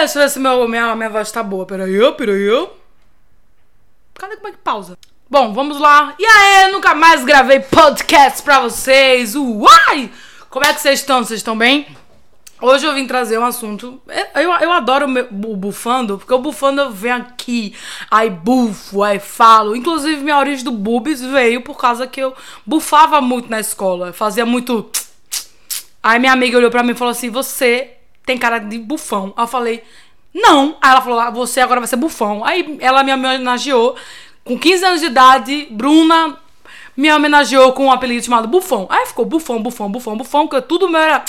deixa eu ver se meu, minha, minha voz tá boa. Peraí, peraí. Cadê como é que pausa? Bom, vamos lá. E aí, nunca mais gravei podcast pra vocês. Uai! Como é que vocês estão? Vocês estão bem? Hoje eu vim trazer um assunto. Eu, eu adoro o bufando, porque o bufando eu venho aqui, aí bufo, aí falo. Inclusive, minha origem do bubis veio por causa que eu bufava muito na escola. Fazia muito. Aí minha amiga olhou pra mim e falou assim: Você tem cara de bufão. Aí eu falei: Não. Aí ela falou: ah, Você agora vai ser bufão. Aí ela me homenageou. Com 15 anos de idade, Bruna me homenageou com um apelido chamado Bufão. Aí ficou Bufão, Bufão, Bufão, Bufão, que tudo meu era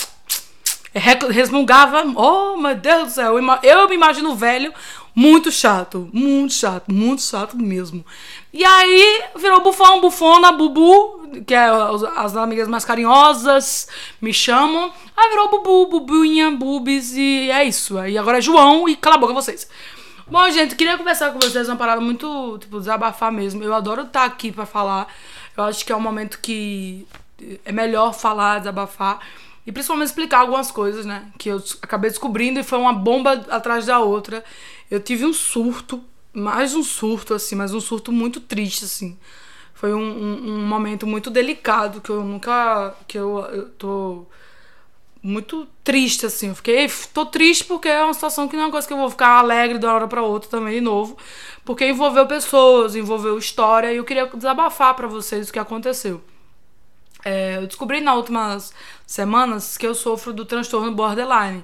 resmungava. Oh, meu Deus do céu. Eu me imagino velho muito chato. Muito chato. Muito chato mesmo. E aí virou bufão, bufona, bubu, que é as amigas mais carinhosas me chamam. Aí virou bubu, bubuinha, bubis e é isso. Aí agora é João e cala a boca vocês. Bom, gente, queria conversar com vocês uma parada muito, tipo, desabafar mesmo. Eu adoro estar aqui para falar. Eu acho que é um momento que é melhor falar, desabafar. E principalmente explicar algumas coisas, né? Que eu acabei descobrindo e foi uma bomba atrás da outra. Eu tive um surto, mais um surto, assim, mas um surto muito triste, assim. Foi um, um, um momento muito delicado que eu nunca. que eu, eu tô muito triste, assim. Eu fiquei. tô triste porque é uma situação que não é uma coisa que eu vou ficar alegre de uma hora pra outra também de novo. Porque envolveu pessoas, envolveu história e eu queria desabafar para vocês o que aconteceu. É, eu descobri nas últimas semanas que eu sofro do transtorno borderline.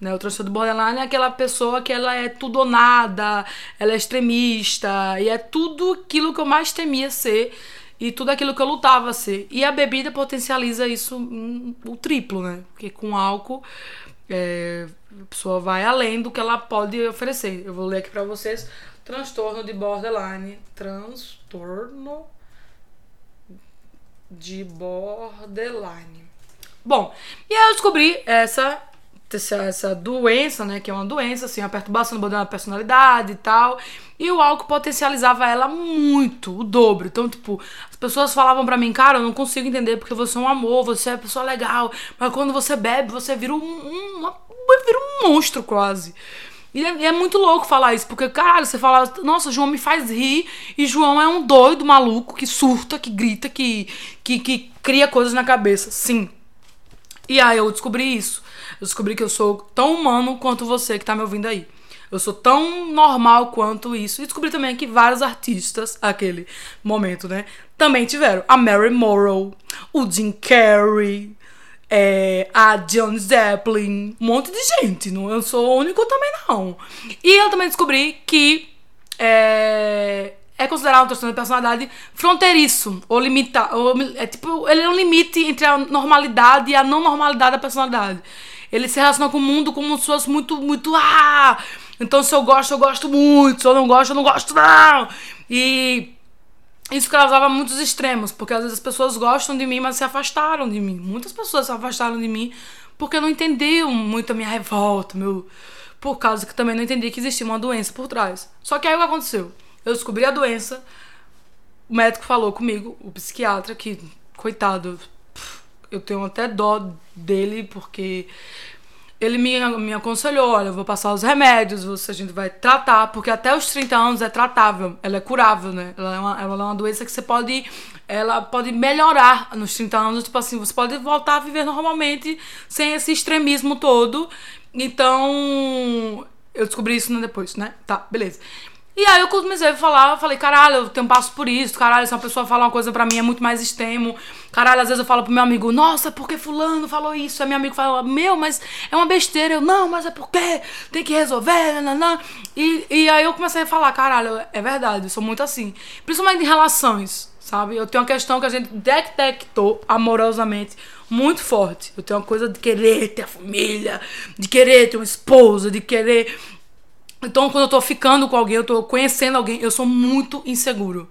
Né? O transtorno borderline é aquela pessoa que ela é tudo ou nada, ela é extremista, e é tudo aquilo que eu mais temia ser e tudo aquilo que eu lutava ser. E a bebida potencializa isso um, o triplo, né? Porque com álcool é, a pessoa vai além do que ela pode oferecer. Eu vou ler aqui para vocês: transtorno de borderline. Transtorno de borderline. Bom, e aí eu descobri essa, essa, essa doença, né? Que é uma doença, assim, uma perturbação do da personalidade e tal. E o álcool potencializava ela muito, o dobro. Então, tipo, as pessoas falavam pra mim, cara, eu não consigo entender porque você é um amor, você é uma pessoa legal. Mas quando você bebe, você vira um, um, uma, vira um monstro quase. E é, é, muito louco falar isso, porque, caralho, você fala, nossa, João me faz rir, e João é um doido maluco que surta, que grita, que, que, que cria coisas na cabeça. Sim. E aí eu descobri isso. Eu descobri que eu sou tão humano quanto você que tá me ouvindo aí. Eu sou tão normal quanto isso. E descobri também que vários artistas, aquele momento, né? Também tiveram. A Mary Morrow, o Jim Carrey, é, a John Zeppelin, um monte de gente. Não, eu sou o único também, não. E eu também descobri que é, é considerado um transtorno de personalidade fronteiriço, ou limitado. É tipo, ele é um limite entre a normalidade e a não normalidade da personalidade. Ele se relaciona com o mundo como se fosse muito, muito. Ah! Então, se eu gosto, eu gosto muito. Se eu não gosto, eu não gosto, não. E isso causava muitos extremos, porque às vezes as pessoas gostam de mim, mas se afastaram de mim. Muitas pessoas se afastaram de mim porque não entendiam muito a minha revolta, meu. Por causa que também não entendi que existia uma doença por trás. Só que aí o que aconteceu? Eu descobri a doença, o médico falou comigo, o psiquiatra, que, coitado, eu tenho até dó dele, porque ele me, me aconselhou, olha, eu vou passar os remédios, você, a gente vai tratar, porque até os 30 anos é tratável, ela é curável, né? Ela é uma, ela é uma doença que você pode, ela pode melhorar nos 30 anos, tipo assim, você pode voltar a viver normalmente, sem esse extremismo todo. Então, eu descobri isso depois, né? Tá, beleza. E aí eu comecei a falar, falei, caralho, eu tenho passo por isso, caralho, se uma pessoa fala uma coisa pra mim é muito mais extremo. Caralho, às vezes eu falo pro meu amigo, nossa, porque fulano falou isso? Aí meu amigo fala, meu, mas é uma besteira. Eu, não, mas é porque tem que resolver, nananã. E, e aí eu comecei a falar, caralho, é verdade, eu sou muito assim. Principalmente em relações, sabe? Eu tenho uma questão que a gente detectou amorosamente muito forte. Eu tenho uma coisa de querer ter a família, de querer ter uma esposa, de querer então, quando eu tô ficando com alguém, eu tô conhecendo alguém, eu sou muito inseguro.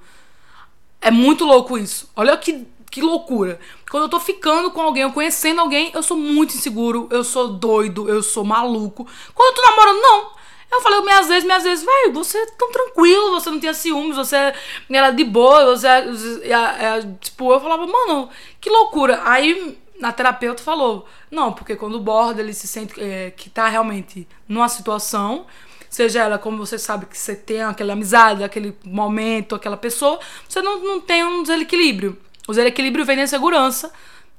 É muito louco isso. Olha que, que loucura. Quando eu tô ficando com alguém, eu conhecendo alguém, eu sou muito inseguro, eu sou doido, eu sou maluco. Quando eu tô namorando, não. Eu falei minhas vezes, minhas vezes, velho, você é tão tranquilo, você não tinha ciúmes, você era de boa, você é, é, é, tipo, eu falava, mano, que loucura. Aí na terapeuta falou, não, porque quando o borda ele se sente é, que tá realmente numa situação, seja ela como você sabe que você tem aquela amizade, aquele momento, aquela pessoa, você não, não tem um desequilíbrio. O desequilíbrio vem da insegurança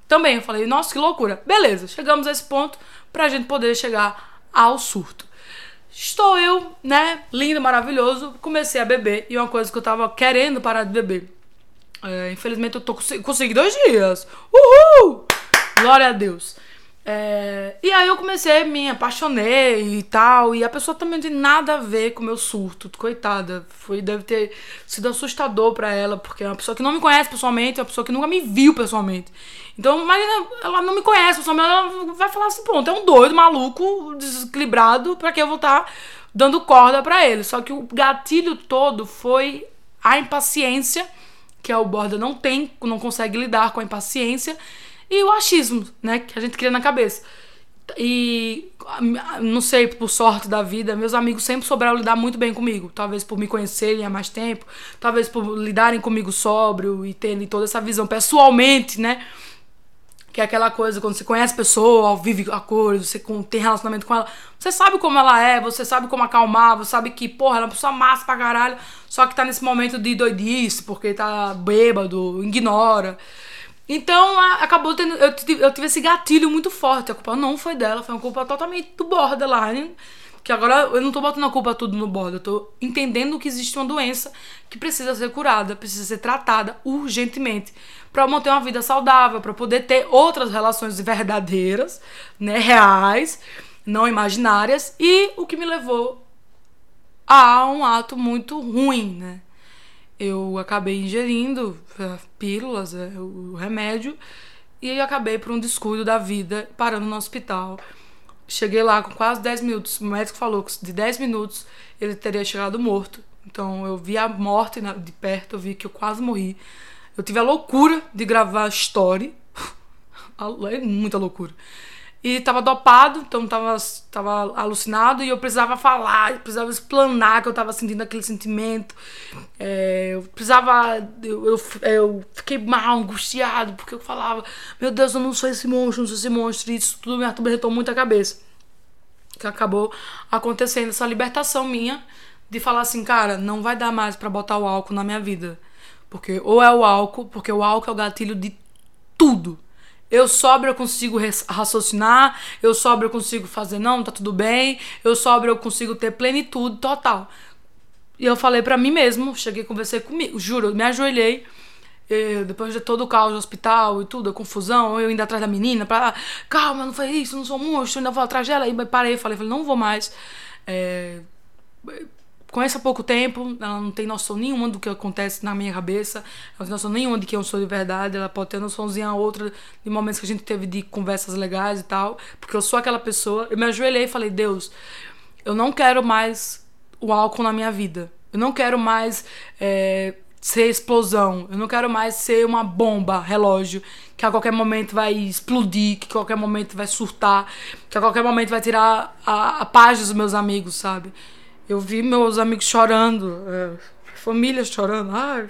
também. Eu falei, nossa, que loucura. Beleza, chegamos a esse ponto pra gente poder chegar ao surto. Estou eu, né, lindo, maravilhoso, comecei a beber e uma coisa que eu tava querendo parar de beber. É, infelizmente eu tô consegui dois dias. Uhul! Glória a Deus. É, e aí eu comecei, me apaixonei e tal. E a pessoa também não tem nada a ver com o meu surto. Coitada. Foi, deve ter sido assustador para ela, porque é uma pessoa que não me conhece pessoalmente, é uma pessoa que nunca me viu pessoalmente. Então, imagina, ela não me conhece pessoalmente, ela vai falar assim, pronto, é um doido, maluco, desequilibrado, pra que eu vou estar tá dando corda para ele. Só que o gatilho todo foi a impaciência, que o borda não tem, não consegue lidar com a impaciência e o achismo, né, que a gente cria na cabeça. E não sei, por sorte da vida, meus amigos sempre souberam lidar muito bem comigo. Talvez por me conhecerem há mais tempo, talvez por lidarem comigo sóbrio e terem toda essa visão pessoalmente, né? Que é aquela coisa, quando você conhece a pessoa, vive a cores, você tem relacionamento com ela, você sabe como ela é, você sabe como acalmar, você sabe que, porra, ela é uma pessoa massa pra caralho, só que tá nesse momento de doidice, porque tá bêbado, ignora. Então, acabou tendo. Eu tive, eu tive esse gatilho muito forte. A culpa não foi dela, foi uma culpa totalmente do borderline. Que agora eu não tô botando a culpa tudo no border, eu tô entendendo que existe uma doença que precisa ser curada, precisa ser tratada urgentemente para manter uma vida saudável, para poder ter outras relações verdadeiras, né, reais, não imaginárias, e o que me levou a um ato muito ruim, né? Eu acabei ingerindo é, pílulas, é, o remédio, e acabei por um descuido da vida parando no hospital. Cheguei lá com quase 10 minutos. O médico falou que de 10 minutos ele teria chegado morto. Então eu vi a morte de perto, eu vi que eu quase morri. Eu tive a loucura de gravar story. É muita loucura. E tava dopado, então tava, tava alucinado e eu precisava falar, eu precisava explanar que eu tava sentindo aquele sentimento. É, eu precisava. Eu, eu, eu, fiquei mal, angustiado, porque eu falava: Meu Deus, eu não sou esse monstro, não sou esse monstro. E isso tudo me atormentou muito a cabeça. Que acabou acontecendo essa libertação minha de falar assim: Cara, não vai dar mais para botar o álcool na minha vida. Porque ou é o álcool, porque o álcool é o gatilho de tudo eu sobra eu consigo raciocinar, eu sobra eu consigo fazer, não, tá tudo bem, eu sobra eu consigo ter plenitude total. E eu falei para mim mesmo, cheguei a conversar comigo, juro, me ajoelhei, eu, depois de todo o caos do hospital e tudo, a confusão, eu indo atrás da menina, pra, calma, não foi isso, não sou monstro, ainda vou atrás dela, e parei, falei, falei, não vou mais. É, conhece há pouco tempo, ela não tem noção nenhuma do que acontece na minha cabeça, ela não tem noção nenhuma de quem eu sou de verdade, ela pode ter noçãozinha outra de momentos que a gente teve de conversas legais e tal, porque eu sou aquela pessoa. Eu me ajoelhei e falei: Deus, eu não quero mais o álcool na minha vida, eu não quero mais. É, ser explosão. Eu não quero mais ser uma bomba, relógio, que a qualquer momento vai explodir, que a qualquer momento vai surtar, que a qualquer momento vai tirar a, a paz dos meus amigos, sabe? Eu vi meus amigos chorando, é, família chorando. Ai,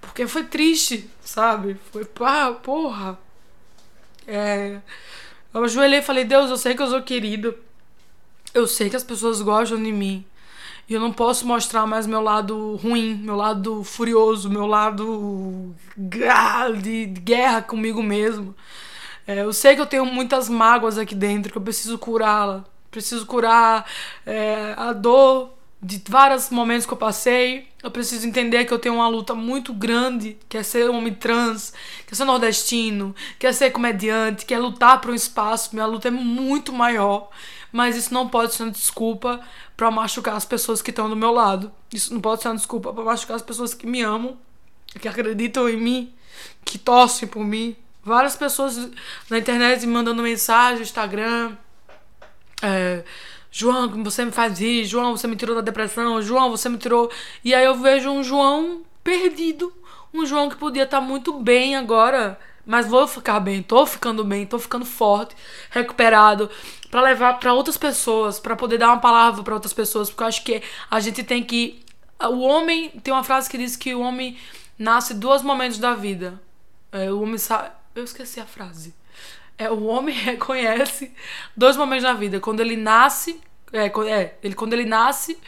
porque foi triste, sabe? Foi, pá, porra. É, eu ajoelhei e falei, Deus, eu sei que eu sou querido. Eu sei que as pessoas gostam de mim. E eu não posso mostrar mais meu lado ruim, meu lado furioso, meu lado de, de guerra comigo mesmo. É, eu sei que eu tenho muitas mágoas aqui dentro, que eu preciso curá-la preciso curar é, a dor de vários momentos que eu passei. Eu preciso entender que eu tenho uma luta muito grande, que é ser homem trans, que é ser nordestino, que é ser comediante, que é lutar por um espaço. Minha luta é muito maior, mas isso não pode ser uma desculpa para machucar as pessoas que estão do meu lado. Isso não pode ser uma desculpa para machucar as pessoas que me amam, que acreditam em mim, que torcem por mim. Várias pessoas na internet me mandando mensagem, Instagram, é, João, você me faz isso, João, você me tirou da depressão, João, você me tirou. E aí eu vejo um João perdido, um João que podia estar tá muito bem agora, mas vou ficar bem, tô ficando bem, tô ficando forte, recuperado, para levar para outras pessoas, para poder dar uma palavra para outras pessoas, porque eu acho que a gente tem que o homem tem uma frase que diz que o homem nasce dois momentos da vida. É, o homem Eu esqueci a frase. É, o homem reconhece dois momentos na vida. Quando ele nasce. É, é, ele, quando ele nasce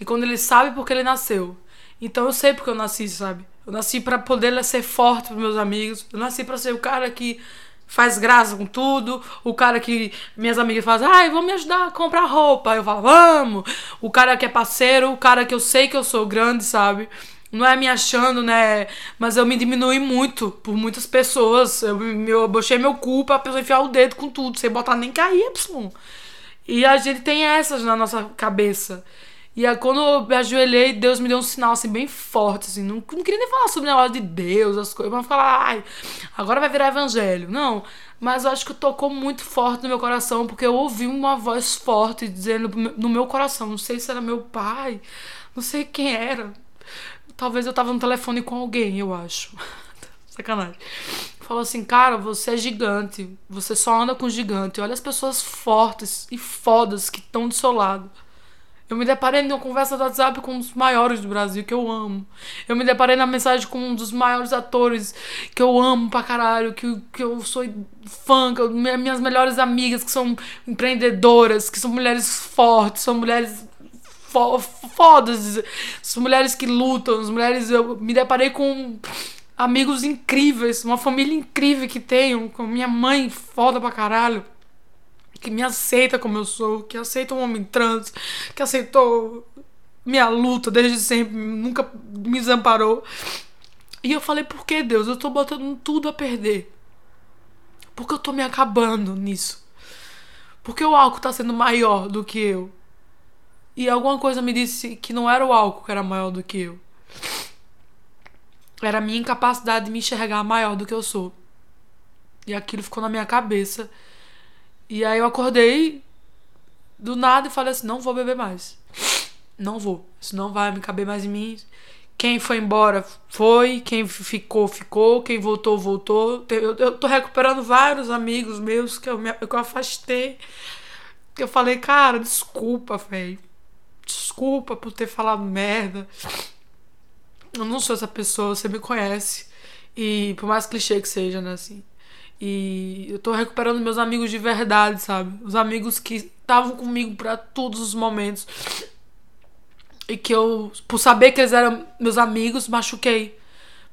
e quando ele sabe porque ele nasceu. Então eu sei porque eu nasci, sabe? Eu nasci para poder ser forte pros meus amigos. Eu nasci para ser o cara que faz graça com tudo. O cara que minhas amigas fazem, ai, vamos me ajudar a comprar roupa. Eu falo, vamos. O cara que é parceiro, o cara que eu sei que eu sou grande, sabe? Não é me achando, né? Mas eu me diminui muito por muitas pessoas. Eu, eu bochei meu cu pra pessoa enfiar o dedo com tudo, sem botar nem KY. E a gente tem essas na nossa cabeça. E aí, quando eu me ajoelhei, Deus me deu um sinal assim bem forte, assim. Não, não queria nem falar sobre o negócio de Deus, as coisas, mas falar, ai, agora vai virar evangelho. Não. Mas eu acho que tocou muito forte no meu coração, porque eu ouvi uma voz forte dizendo no meu coração, não sei se era meu pai, não sei quem era. Talvez eu tava no telefone com alguém, eu acho. Sacanagem. Falou assim, cara, você é gigante. Você só anda com gigante. Olha as pessoas fortes e fodas que estão do seu lado. Eu me deparei numa conversa do WhatsApp com um dos maiores do Brasil, que eu amo. Eu me deparei na mensagem com um dos maiores atores que eu amo pra caralho, que, que eu sou fã, que eu, minhas melhores amigas que são empreendedoras, que são mulheres fortes, são mulheres fo fodas, são mulheres que lutam, as mulheres. Eu me deparei com amigos incríveis, uma família incrível que tenho, com minha mãe foda pra caralho, que me aceita como eu sou, que aceita um homem trans, que aceitou minha luta desde sempre, nunca me desamparou. E eu falei, por que Deus? Eu tô botando tudo a perder. Porque eu tô me acabando nisso. Porque o álcool tá sendo maior do que eu. E alguma coisa me disse que não era o álcool que era maior do que eu. Era a minha incapacidade de me enxergar maior do que eu sou. E aquilo ficou na minha cabeça. E aí eu acordei do nada e falei assim: não vou beber mais. Não vou. Isso não vai me caber mais em mim. Quem foi embora foi, quem ficou, ficou, quem voltou, voltou. Eu, eu tô recuperando vários amigos meus que eu, me, que eu afastei. Eu falei, cara, desculpa, velho desculpa por ter falado merda. Eu não sou essa pessoa, você me conhece. E por mais clichê que seja, né, assim. E eu tô recuperando meus amigos de verdade, sabe? Os amigos que estavam comigo para todos os momentos. E que eu, por saber que eles eram meus amigos, machuquei.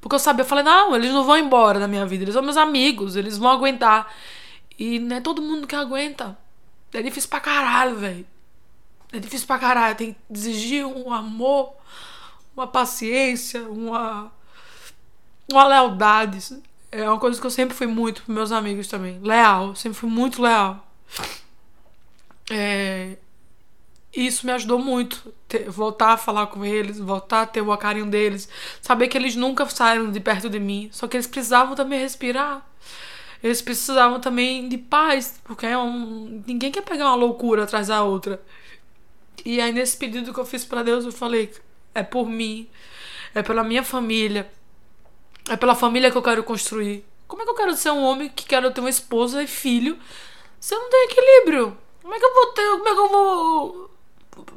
Porque eu sabia, eu falei, não, eles não vão embora da minha vida, eles são meus amigos, eles vão aguentar. E não é todo mundo que aguenta. É difícil pra caralho, velho. É difícil pra caralho. Tem que exigir um amor, uma paciência, uma, uma lealdade. É uma coisa que eu sempre fui muito pros meus amigos também. Leal. Sempre fui muito leal. É, isso me ajudou muito. Ter, voltar a falar com eles, voltar a ter o carinho deles. Saber que eles nunca saíram de perto de mim. Só que eles precisavam também respirar. Eles precisavam também de paz. Porque é um, ninguém quer pegar uma loucura atrás da outra. E aí, nesse pedido que eu fiz para Deus, eu falei: é por mim, é pela minha família, é pela família que eu quero construir. Como é que eu quero ser um homem que quero ter uma esposa e filho se eu não tenho equilíbrio? Como é que eu vou ter. Como é que eu vou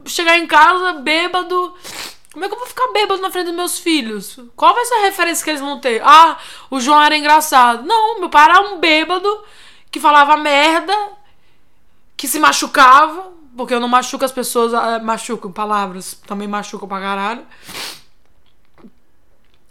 chegar em casa bêbado? Como é que eu vou ficar bêbado na frente dos meus filhos? Qual vai ser a referência que eles vão ter? Ah, o João era engraçado. Não, meu pai era um bêbado que falava merda, que se machucava, porque eu não machuco as pessoas, uh, machuco palavras, também machucam pra caralho.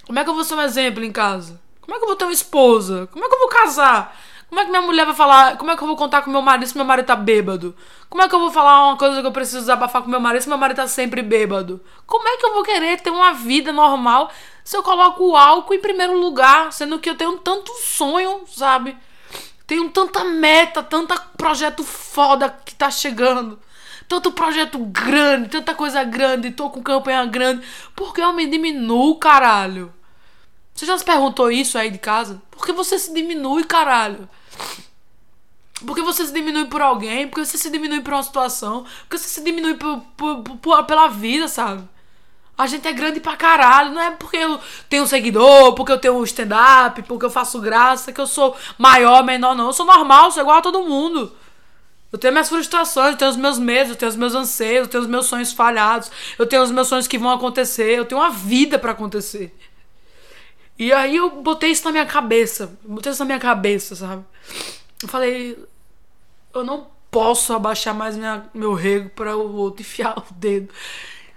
Como é que eu vou ser um exemplo em casa? Como é que eu vou ter uma esposa? Como é que eu vou casar? Como é que minha mulher vai falar? Como é que eu vou contar com meu marido se meu marido tá bêbado? Como é que eu vou falar uma coisa que eu preciso desabafar com meu marido se meu marido tá sempre bêbado? Como é que eu vou querer ter uma vida normal se eu coloco o álcool em primeiro lugar, sendo que eu tenho tanto sonho, sabe? Tenho tanta meta, tanto projeto foda que tá chegando tanto projeto grande, tanta coisa grande, tô com campanha grande. Por que eu me diminuo, caralho? Você já se perguntou isso aí de casa? Por que você se diminui, caralho? Por que você se diminui por alguém? Por que você se diminui por uma situação? Por que você se diminui por, por, por, pela vida, sabe? A gente é grande pra caralho. Não é porque eu tenho um seguidor, porque eu tenho um stand-up, porque eu faço graça, que eu sou maior, menor, não. Eu sou normal, sou igual a todo mundo. Eu tenho minhas frustrações, eu tenho os meus medos, eu tenho os meus anseios, eu tenho os meus sonhos falhados, eu tenho os meus sonhos que vão acontecer, eu tenho uma vida para acontecer. E aí eu botei isso na minha cabeça. Botei isso na minha cabeça, sabe? Eu falei, eu não posso abaixar mais minha, meu rego para o outro enfiar o dedo.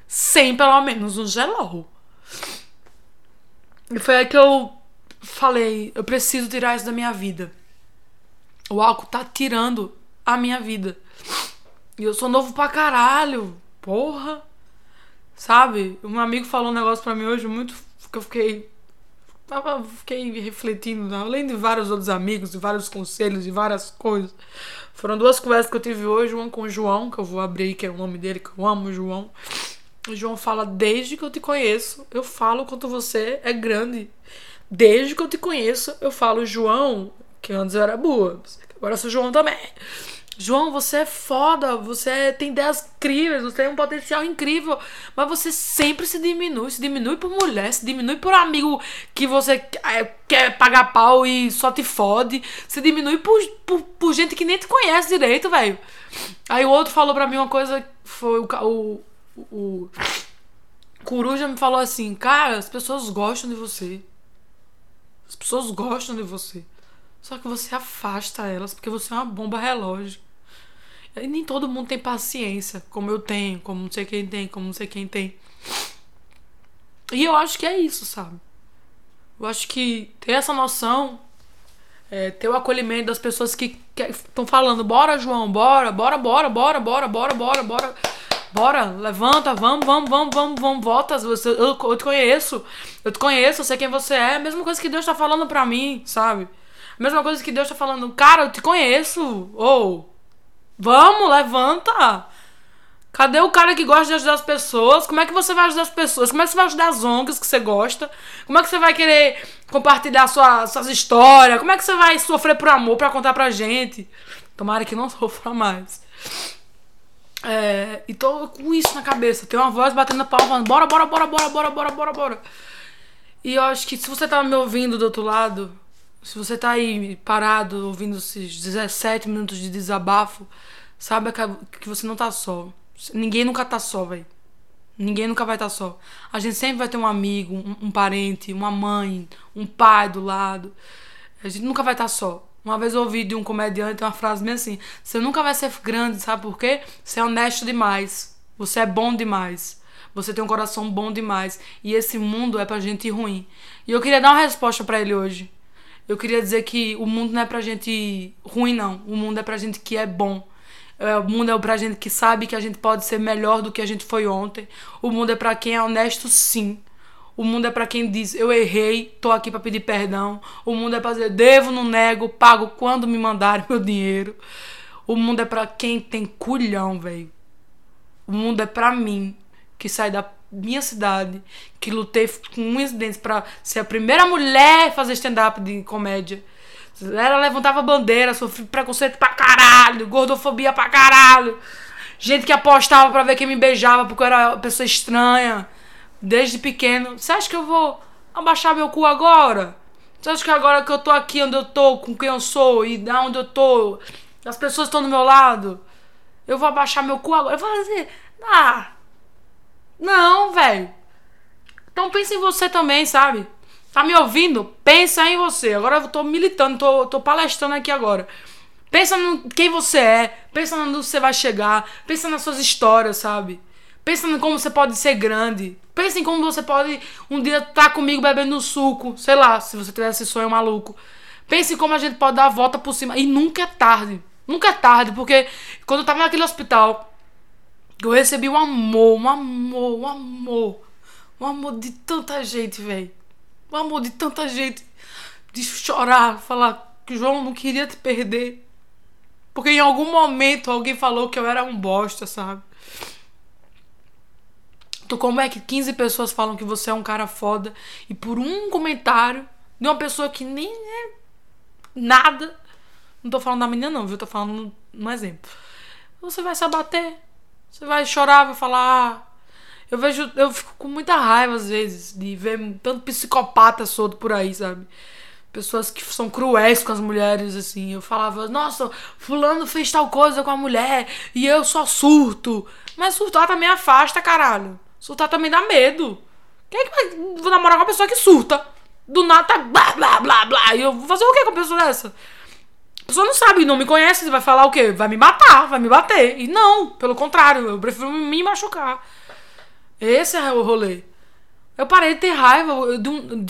Sem pelo menos um gelol. E foi aí que eu falei, eu preciso tirar isso da minha vida. O álcool tá tirando a minha vida. E eu sou novo pra caralho. Porra. Sabe? Um amigo falou um negócio pra mim hoje muito que eu fiquei fiquei refletindo, além de vários outros amigos, de vários conselhos, de várias coisas. Foram duas conversas que eu tive hoje, uma com o João, que eu vou abrir, que é o nome dele, que eu amo João. O João fala: Desde que eu te conheço, eu falo quanto você é grande. Desde que eu te conheço, eu falo, João, que antes eu era boa, agora eu sou João também. João, você é foda, você tem ideias incríveis, você tem um potencial incrível, mas você sempre se diminui, se diminui por mulher, se diminui por amigo que você é, quer pagar pau e só te fode, se diminui por, por, por gente que nem te conhece direito, velho. Aí o outro falou pra mim uma coisa, foi o, o, o Coruja me falou assim, cara, as pessoas gostam de você. As pessoas gostam de você. Só que você afasta elas porque você é uma bomba relógio. E nem todo mundo tem paciência, como eu tenho, como não sei quem tem, como não sei quem tem. E eu acho que é isso, sabe? Eu acho que ter essa noção, é, ter o acolhimento das pessoas que estão falando, bora, João, bora, bora, bora, bora, bora, bora, bora, bora. Bora, levanta, vamos, vamos, vamos, vamos, vamos, volta. Você, eu, eu te conheço, eu te conheço, eu sei quem você é. A mesma coisa que Deus tá falando pra mim, sabe? A mesma coisa que Deus tá falando, cara, eu te conheço. Ou, Vamos, levanta! Cadê o cara que gosta de ajudar as pessoas? Como é que você vai ajudar as pessoas? Como é que você vai ajudar as ONGs que você gosta? Como é que você vai querer compartilhar sua, suas histórias? Como é que você vai sofrer por amor para contar pra gente? Tomara que não sofra mais. É, e tô com isso na cabeça. Tem uma voz batendo na palma falando: bora, bora, bora, bora, bora, bora, bora, bora. E eu acho que se você tá me ouvindo do outro lado, se você tá aí parado ouvindo esses 17 minutos de desabafo, saiba que você não tá só. Ninguém nunca tá só, velho. Ninguém nunca vai estar tá só. A gente sempre vai ter um amigo, um, um, parente, uma mãe, um pai do lado. A gente nunca vai estar tá só. Uma vez eu ouvi de um comediante uma frase bem assim: Você nunca vai ser grande, sabe por quê? Você é honesto demais. Você é bom demais. Você tem um coração bom demais. E esse mundo é pra gente ruim. E eu queria dar uma resposta para ele hoje eu queria dizer que o mundo não é pra gente ruim, não. O mundo é pra gente que é bom. É, o mundo é pra gente que sabe que a gente pode ser melhor do que a gente foi ontem. O mundo é pra quem é honesto, sim. O mundo é para quem diz eu errei, tô aqui para pedir perdão. O mundo é para dizer devo, não nego, pago quando me mandarem meu dinheiro. O mundo é para quem tem culhão, velho. O mundo é para mim que sai da minha cidade, que lutei com unhas e dentes pra ser a primeira mulher a fazer stand-up de comédia. Ela levantava bandeira, sofri preconceito pra caralho, gordofobia pra caralho. Gente que apostava pra ver quem me beijava porque eu era uma pessoa estranha. Desde pequeno. Você acha que eu vou abaixar meu cu agora? Você acha que agora que eu tô aqui onde eu tô, com quem eu sou e da onde eu tô, as pessoas estão do meu lado, eu vou abaixar meu cu agora? Eu vou fazer. Ah, não, velho. Então pensa em você também, sabe? Tá me ouvindo? Pensa em você. Agora eu tô militando, tô, tô palestrando aqui agora. Pensa no quem você é, pensa onde você vai chegar, pensa nas suas histórias, sabe? Pensa em como você pode ser grande. Pensa em como você pode um dia estar tá comigo bebendo suco, sei lá, se você tiver esse sonho maluco. Pense em como a gente pode dar a volta por cima. E nunca é tarde. Nunca é tarde, porque quando eu tava naquele hospital, eu recebi um amor, um amor, um amor. Um amor de tanta gente, velho. Um amor de tanta gente. De chorar, falar que João não queria te perder. Porque em algum momento alguém falou que eu era um bosta, sabe? Então, como é que 15 pessoas falam que você é um cara foda e por um comentário de uma pessoa que nem é nada. Não tô falando da menina, não, viu? Tô falando um exemplo. Você vai se abater. Você vai chorar, vai falar. Ah, eu vejo. Eu fico com muita raiva às vezes de ver tanto psicopata solto por aí, sabe? Pessoas que são cruéis com as mulheres, assim. Eu falava, nossa, fulano fez tal coisa com a mulher e eu só surto. Mas surtar também afasta, caralho. Surtar também dá medo. Quem é que vai namorar com uma pessoa que surta? Do nada tá blá, blá, blá, blá. E eu vou fazer o que com a pessoa dessa? A pessoa não sabe, não me conhece, vai falar o quê? Vai me matar, vai me bater. E não, pelo contrário, eu prefiro me machucar. Esse é o rolê. Eu parei de ter raiva, eu,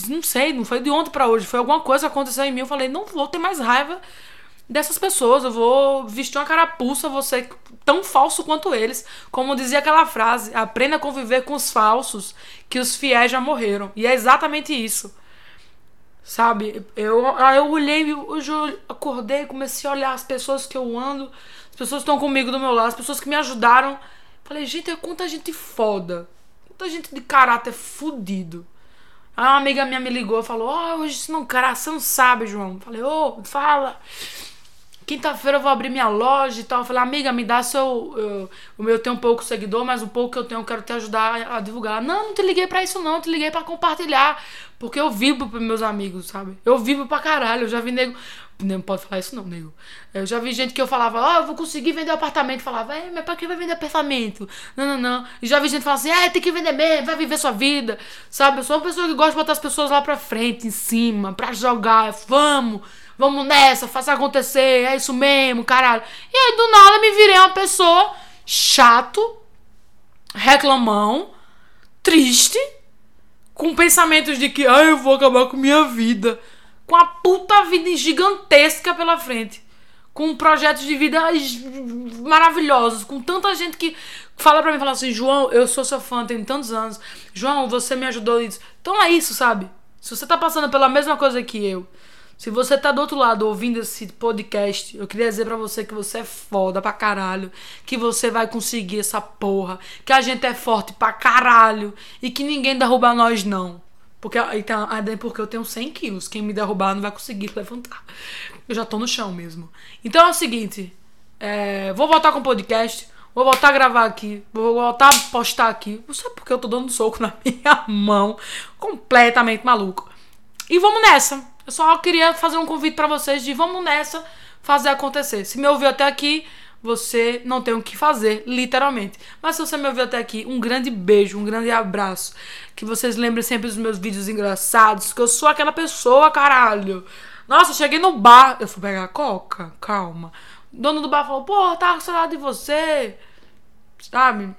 não sei, não foi de ontem para hoje, foi alguma coisa que aconteceu em mim. Eu falei, não vou ter mais raiva dessas pessoas, eu vou vestir uma carapuça, vou ser tão falso quanto eles. Como dizia aquela frase: aprenda a conviver com os falsos, que os fiéis já morreram. E é exatamente isso. Sabe? Eu, eu olhei, hoje eu acordei, comecei a olhar as pessoas que eu ando, as pessoas que estão comigo do meu lado, as pessoas que me ajudaram. Falei, gente, é quanta gente foda Muita gente de caráter fudido. Aí uma amiga minha me ligou e falou: Ó, oh, hoje isso não, cara, você não sabe, João. Falei: Ô, oh, fala. Quinta-feira eu vou abrir minha loja e tal. Eu falei, amiga, me dá seu. Eu, o meu tem um pouco seguidor, mas o pouco que eu tenho eu quero te ajudar a, a divulgar. Não, não te liguei para isso, não. Eu te liguei para compartilhar. Porque eu vivo pros meus amigos, sabe? Eu vivo pra caralho. Eu já vi nego. Não pode falar isso, não, nego. Eu já vi gente que eu falava, ó, oh, eu vou conseguir vender apartamento. Falava, é, mas pra que vai vender apartamento? Não, não, não. E já vi gente falar assim, é, tem que vender mesmo, vai viver sua vida. Sabe? Eu sou uma pessoa que gosta de botar as pessoas lá pra frente, em cima, pra jogar. Vamos vamos nessa, faça acontecer, é isso mesmo, caralho. E aí do nada me virei uma pessoa chato, reclamão, triste, com pensamentos de que, ah, eu vou acabar com minha vida. Com a puta vida gigantesca pela frente. Com projetos de vida maravilhosos. Com tanta gente que fala pra mim, fala assim, João, eu sou seu fã, tenho tantos anos. João, você me ajudou isso. Então é isso, sabe? Se você tá passando pela mesma coisa que eu, se você tá do outro lado ouvindo esse podcast, eu queria dizer para você que você é foda pra caralho, que você vai conseguir essa porra, que a gente é forte pra caralho e que ninguém derruba nós não. Porque, então, porque eu tenho 100 quilos, quem me derrubar não vai conseguir levantar. Eu já tô no chão mesmo. Então é o seguinte, é, vou voltar com o podcast, vou voltar a gravar aqui, vou voltar a postar aqui. Não sei porque eu tô dando soco na minha mão, completamente maluco. E vamos nessa. Eu só queria fazer um convite para vocês de vamos nessa fazer acontecer. Se me ouviu até aqui, você não tem o que fazer, literalmente. Mas se você me ouviu até aqui, um grande beijo, um grande abraço. Que vocês lembrem sempre dos meus vídeos engraçados, que eu sou aquela pessoa, caralho. Nossa, cheguei no bar, eu fui pegar a coca, calma. O dono do bar falou, pô, tava com saudade de você, sabe?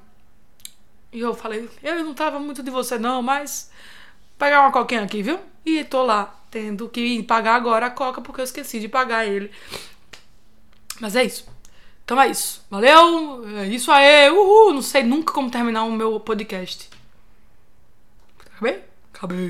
E eu falei, eu não tava muito de você não, mas pegar uma coquinha aqui, viu? E tô lá, tendo que pagar agora a coca porque eu esqueci de pagar ele. Mas é isso. Então é isso. Valeu! É isso aí! Uhul! Não sei nunca como terminar o meu podcast. Acabei? Acabei.